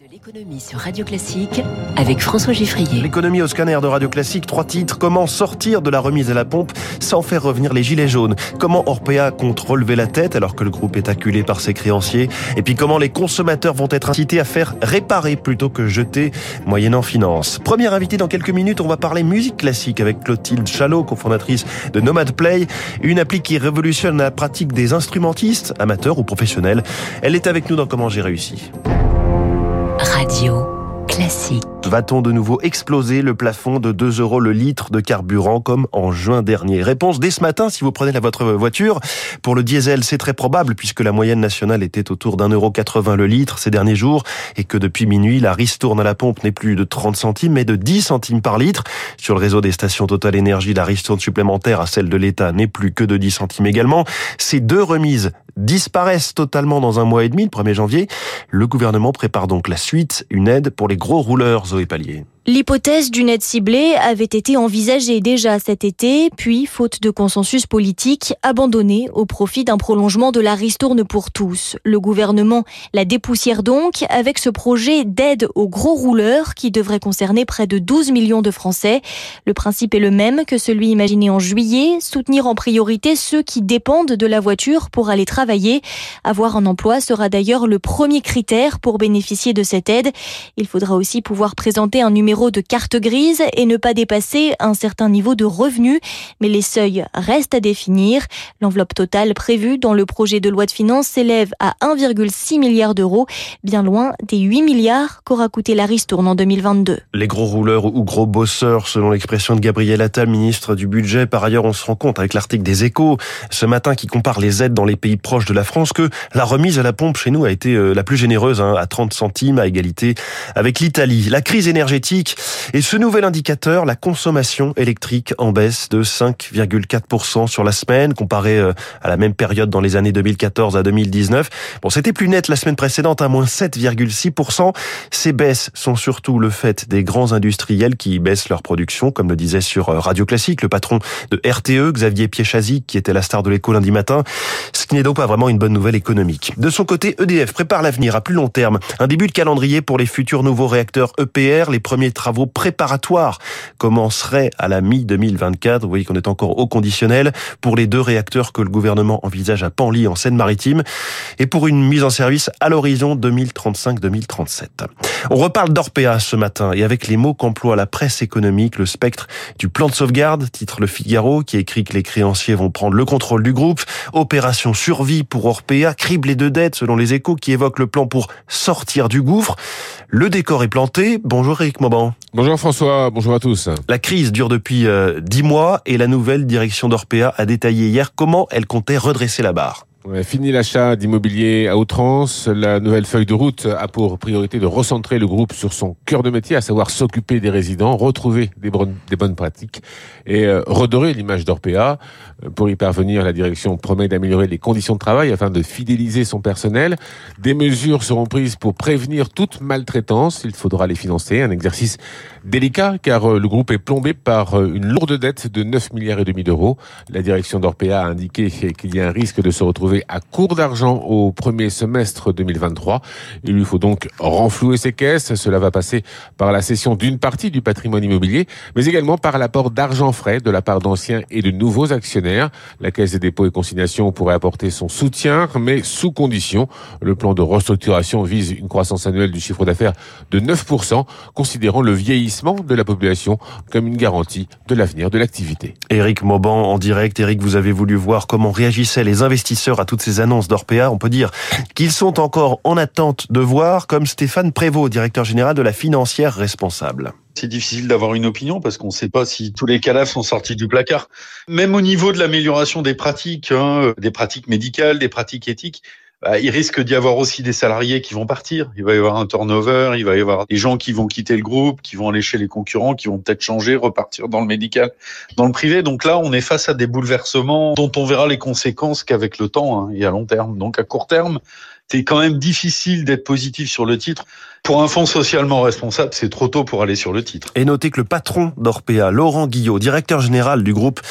de l'économie sur Radio Classique avec François Giffrier. L'économie au scanner de Radio Classique, trois titres. Comment sortir de la remise à la pompe sans faire revenir les gilets jaunes? Comment Orpea compte relever la tête alors que le groupe est acculé par ses créanciers? Et puis comment les consommateurs vont être incités à faire réparer plutôt que jeter? Moyennant finance Première invitée dans quelques minutes, on va parler musique classique avec Clotilde Chalot, cofondatrice de Nomad Play, une appli qui révolutionne la pratique des instrumentistes, amateurs ou professionnels. Elle est avec nous dans Comment j'ai réussi. Radio classique. Va-t-on de nouveau exploser le plafond de 2 euros le litre de carburant comme en juin dernier? Réponse dès ce matin si vous prenez la votre voiture. Pour le diesel, c'est très probable puisque la moyenne nationale était autour d'un euro 80 le litre ces derniers jours et que depuis minuit, la ristourne à la pompe n'est plus de 30 centimes mais de 10 centimes par litre. Sur le réseau des stations Total Énergie, la ristourne supplémentaire à celle de l'État n'est plus que de 10 centimes également. Ces deux remises disparaissent totalement dans un mois et demi, le 1er janvier. Le gouvernement prépare donc la suite, une aide pour les gros rouleurs, L'hypothèse d'une aide ciblée avait été envisagée déjà cet été, puis, faute de consensus politique, abandonnée au profit d'un prolongement de la ristourne pour tous. Le gouvernement la dépoussière donc avec ce projet d'aide aux gros rouleurs qui devrait concerner près de 12 millions de Français. Le principe est le même que celui imaginé en juillet, soutenir en priorité ceux qui dépendent de la voiture pour aller travailler. Avoir un emploi sera d'ailleurs le premier critère pour bénéficier de cette aide. Il faudra aussi pouvoir présenter un numéro de carte grise et ne pas dépasser un certain niveau de revenus. Mais les seuils restent à définir. L'enveloppe totale prévue dans le projet de loi de finances s'élève à 1,6 milliard d'euros, bien loin des 8 milliards qu'aura coûté la ristourne en 2022. Les gros rouleurs ou gros bosseurs, selon l'expression de Gabriel Attal, ministre du Budget. Par ailleurs, on se rend compte avec l'article des échos ce matin qui compare les aides dans les pays proches de la France que la remise à la pompe chez nous a été euh, la plus généreuse, hein, à 30 centimes, à égalité avec l'Italie. La crise énergétique et ce nouvel indicateur, la consommation électrique en baisse de 5,4% sur la semaine, comparé euh, à la même période dans les années 2014 à 2019. Bon, c'était plus net la semaine précédente, à moins 7,6%. Ces baisses sont surtout le fait des grands industriels qui baissent leur production, comme le disait sur euh, Radio Classique le patron de RTE, Xavier Piechazic, qui était la star de l'écho lundi matin, ce qui n'est donc pas vraiment une bonne nouvelle économique. De son côté, EDF prépare l'avenir à plus long terme. Un début de calendrier pour les futurs nouveaux réacteurs EPR, les premiers travaux préparatoires commenceraient à la mi-2024. Vous voyez qu'on est encore au conditionnel pour les deux réacteurs que le gouvernement envisage à Panly en Seine-Maritime et pour une mise en service à l'horizon 2035-2037. On reparle d'Orpea ce matin et avec les mots qu'emploie la presse économique, le spectre du plan de sauvegarde, titre Le Figaro, qui écrit que les créanciers vont prendre le contrôle du groupe, opération survie pour Orpea, criblé de dettes selon les échos qui évoquent le plan pour sortir du gouffre. Le décor est planté. Bonjour Eric Mauban. Bonjour François, bonjour à tous. La crise dure depuis euh, dix mois et la nouvelle direction d'Orpea a détaillé hier comment elle comptait redresser la barre. Fini l'achat d'immobilier à outrance. La nouvelle feuille de route a pour priorité de recentrer le groupe sur son cœur de métier, à savoir s'occuper des résidents, retrouver des bonnes, des bonnes pratiques et euh, redorer l'image d'Orpea. Euh, pour y parvenir, la direction promet d'améliorer les conditions de travail afin de fidéliser son personnel. Des mesures seront prises pour prévenir toute maltraitance. Il faudra les financer. Un exercice délicat car euh, le groupe est plombé par une lourde dette de 9 milliards et demi d'euros. La direction d'Orpea a indiqué qu'il y a un risque de se retrouver à court d'argent au premier semestre 2023. Il lui faut donc renflouer ses caisses. Cela va passer par la cession d'une partie du patrimoine immobilier, mais également par l'apport d'argent frais de la part d'anciens et de nouveaux actionnaires. La Caisse des dépôts et consignations pourrait apporter son soutien, mais sous condition. Le plan de restructuration vise une croissance annuelle du chiffre d'affaires de 9%, considérant le vieillissement de la population comme une garantie de l'avenir de l'activité. Éric Mauban en direct. Éric, vous avez voulu voir comment réagissaient les investisseurs à toutes ces annonces d'Orpea, on peut dire qu'ils sont encore en attente de voir, comme Stéphane Prévost, directeur général de la financière responsable. C'est difficile d'avoir une opinion parce qu'on ne sait pas si tous les cadavres sont sortis du placard. Même au niveau de l'amélioration des pratiques, hein, des pratiques médicales, des pratiques éthiques, bah, il risque d'y avoir aussi des salariés qui vont partir. Il va y avoir un turnover, il va y avoir des gens qui vont quitter le groupe, qui vont aller chez les concurrents, qui vont peut-être changer, repartir dans le médical, dans le privé. Donc là, on est face à des bouleversements dont on verra les conséquences qu'avec le temps hein, et à long terme. Donc à court terme, c'est quand même difficile d'être positif sur le titre. Pour un fonds socialement responsable, c'est trop tôt pour aller sur le titre. Et notez que le patron d'Orpea, Laurent Guillot, directeur général du groupe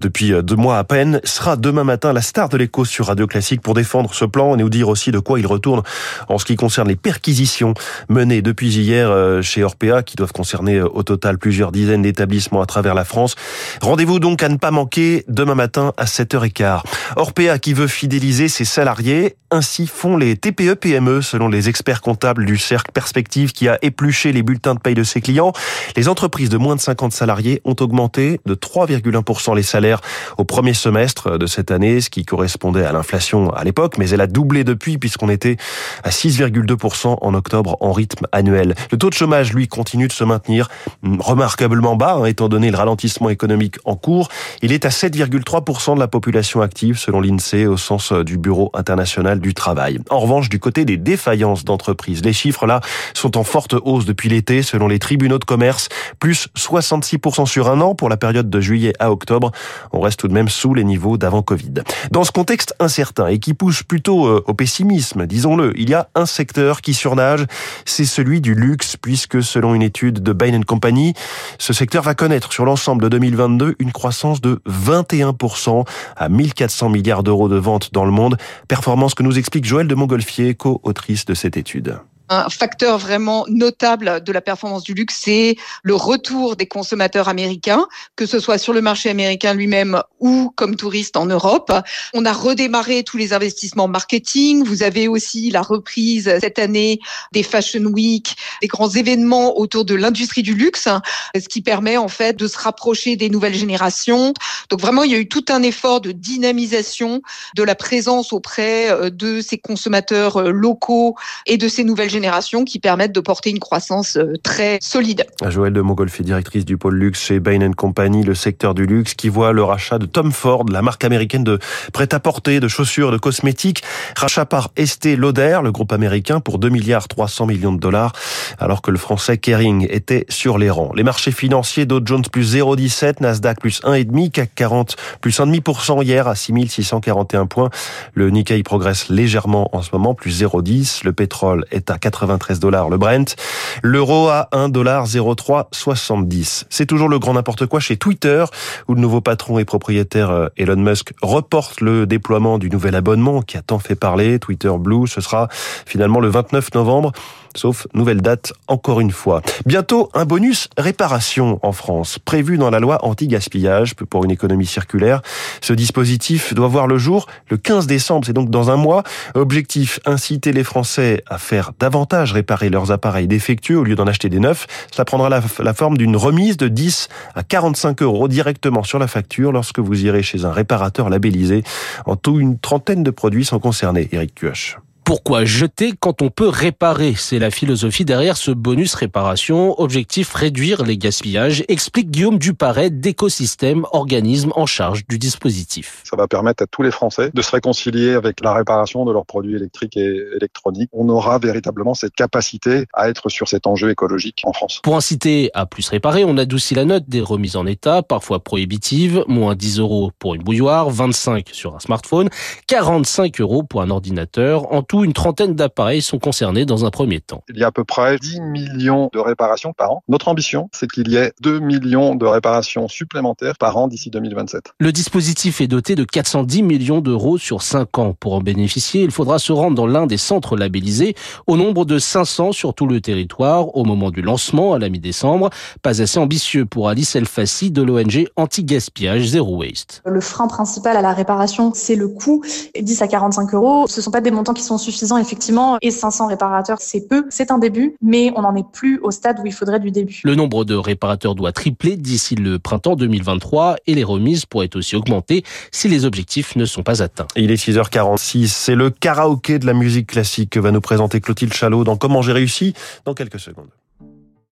depuis deux mois à peine, sera demain matin la star de l'écho sur Radio Classique pour défendre ce plan et nous dire aussi de quoi il retourne en ce qui concerne les perquisitions menées depuis hier euh, chez Orpea qui doivent concerner euh, au total plusieurs dizaines d'établissements à travers la France. Rendez-vous donc à ne pas manquer demain matin à 7h15. Orpea qui veut fidéliser ses salariés, ainsi font les TPE-PME selon les experts comptables du cercle Perspective qui a épluché les bulletins de paye de ses clients. Les entreprises de moins de 50 salariés ont augmenté de 3,1% les salaires au premier semestre de cette année, ce qui correspondait à l'inflation à l'époque, mais elle a doublé depuis puisqu'on était à 6,2% en octobre en rythme annuel. Le taux de chômage, lui, continue de se maintenir remarquablement bas, hein, étant donné le ralentissement économique en cours. Il est à 7,3% de la population active, selon l'INSEE, au sens du Bureau international du travail. En revanche, du côté des défaillances d'entreprises, les chiffres là sont en forte hausse depuis l'été, selon les tribunaux de commerce, plus 66% sur un an pour la période de juillet à octobre. On reste tout de même sous les niveaux d'avant Covid. Dans ce contexte incertain et qui pousse plutôt euh, au pessimisme, disons-le, il y a un secteur qui surnage, c'est celui du luxe, puisque selon une étude de Bain Company, ce secteur va connaître sur l'ensemble de 2022 une croissance de 21% à 1400 milliards d'euros de ventes dans le monde, performance que nous explique Joël de Montgolfier, co-autrice de cette étude un facteur vraiment notable de la performance du luxe, c'est le retour des consommateurs américains, que ce soit sur le marché américain lui-même ou comme touristes en Europe. On a redémarré tous les investissements marketing. Vous avez aussi la reprise cette année des Fashion Week, des grands événements autour de l'industrie du luxe, ce qui permet en fait de se rapprocher des nouvelles générations. Donc vraiment, il y a eu tout un effort de dynamisation de la présence auprès euh, de ces consommateurs euh, locaux et de ces nouvelles générations qui permettent de porter une croissance euh, très solide. Joël de Montgolfier, directrice du pôle luxe chez Bain Company, le secteur du luxe qui voit le rachat de Tom Ford, la marque américaine de prêt-à-porter, de chaussures, de cosmétiques, rachat par Estée Lauder, le groupe américain, pour 2 milliards 300 millions de dollars, alors que le français Kering était sur les rangs. Les marchés financiers, Dow Jones plus 0,17, Nasdaq plus 1,5, CAC 40 plus 1,5% hier à 6641 points. Le Nikkei progresse légèrement en ce moment, plus 0,10. Le pétrole est à 93 dollars le Brent. L'euro à 1 dollar 0,370. C'est toujours le grand n'importe quoi chez Twitter, où le nouveau patron et propriétaire euh, Elon Musk reporte le déploiement du nouvel abonnement qui a tant fait parler. Twitter Blue, ce sera finalement le 29 novembre sauf nouvelle date encore une fois. Bientôt un bonus réparation en France, prévu dans la loi anti-gaspillage pour une économie circulaire. Ce dispositif doit voir le jour le 15 décembre, c'est donc dans un mois. Objectif, inciter les Français à faire davantage réparer leurs appareils défectueux au lieu d'en acheter des neufs. Cela prendra la, forme d'une remise de 10 à 45 euros directement sur la facture lorsque vous irez chez un réparateur labellisé. En tout, une trentaine de produits sont concernés. Eric Cuoche. Pourquoi jeter quand on peut réparer? C'est la philosophie derrière ce bonus réparation. Objectif réduire les gaspillages, explique Guillaume Duparet d'écosystème, organisme en charge du dispositif. Ça va permettre à tous les Français de se réconcilier avec la réparation de leurs produits électriques et électroniques. On aura véritablement cette capacité à être sur cet enjeu écologique en France. Pour inciter à plus réparer, on adoucit la note des remises en état, parfois prohibitives, moins 10 euros pour une bouilloire, 25 sur un smartphone, 45 euros pour un ordinateur. En tout, une trentaine d'appareils sont concernés dans un premier temps. Il y a à peu près 10 millions de réparations par an. Notre ambition, c'est qu'il y ait 2 millions de réparations supplémentaires par an d'ici 2027. Le dispositif est doté de 410 millions d'euros sur 5 ans. Pour en bénéficier, il faudra se rendre dans l'un des centres labellisés, au nombre de 500 sur tout le territoire, au moment du lancement à la mi-décembre. Pas assez ambitieux pour Alice Elfassi de l'ONG Anti-Gaspillage Zero Waste. Le frein principal à la réparation, c'est le coût. 10 à 45 euros, ce ne sont pas des montants qui sont suffisant effectivement et 500 réparateurs c'est peu, c'est un début mais on n'en est plus au stade où il faudrait du début. Le nombre de réparateurs doit tripler d'ici le printemps 2023 et les remises pourraient aussi augmenter si les objectifs ne sont pas atteints. Il est 6h46, c'est le karaoké de la musique classique que va nous présenter Clotilde Chalot dans Comment j'ai réussi dans quelques secondes.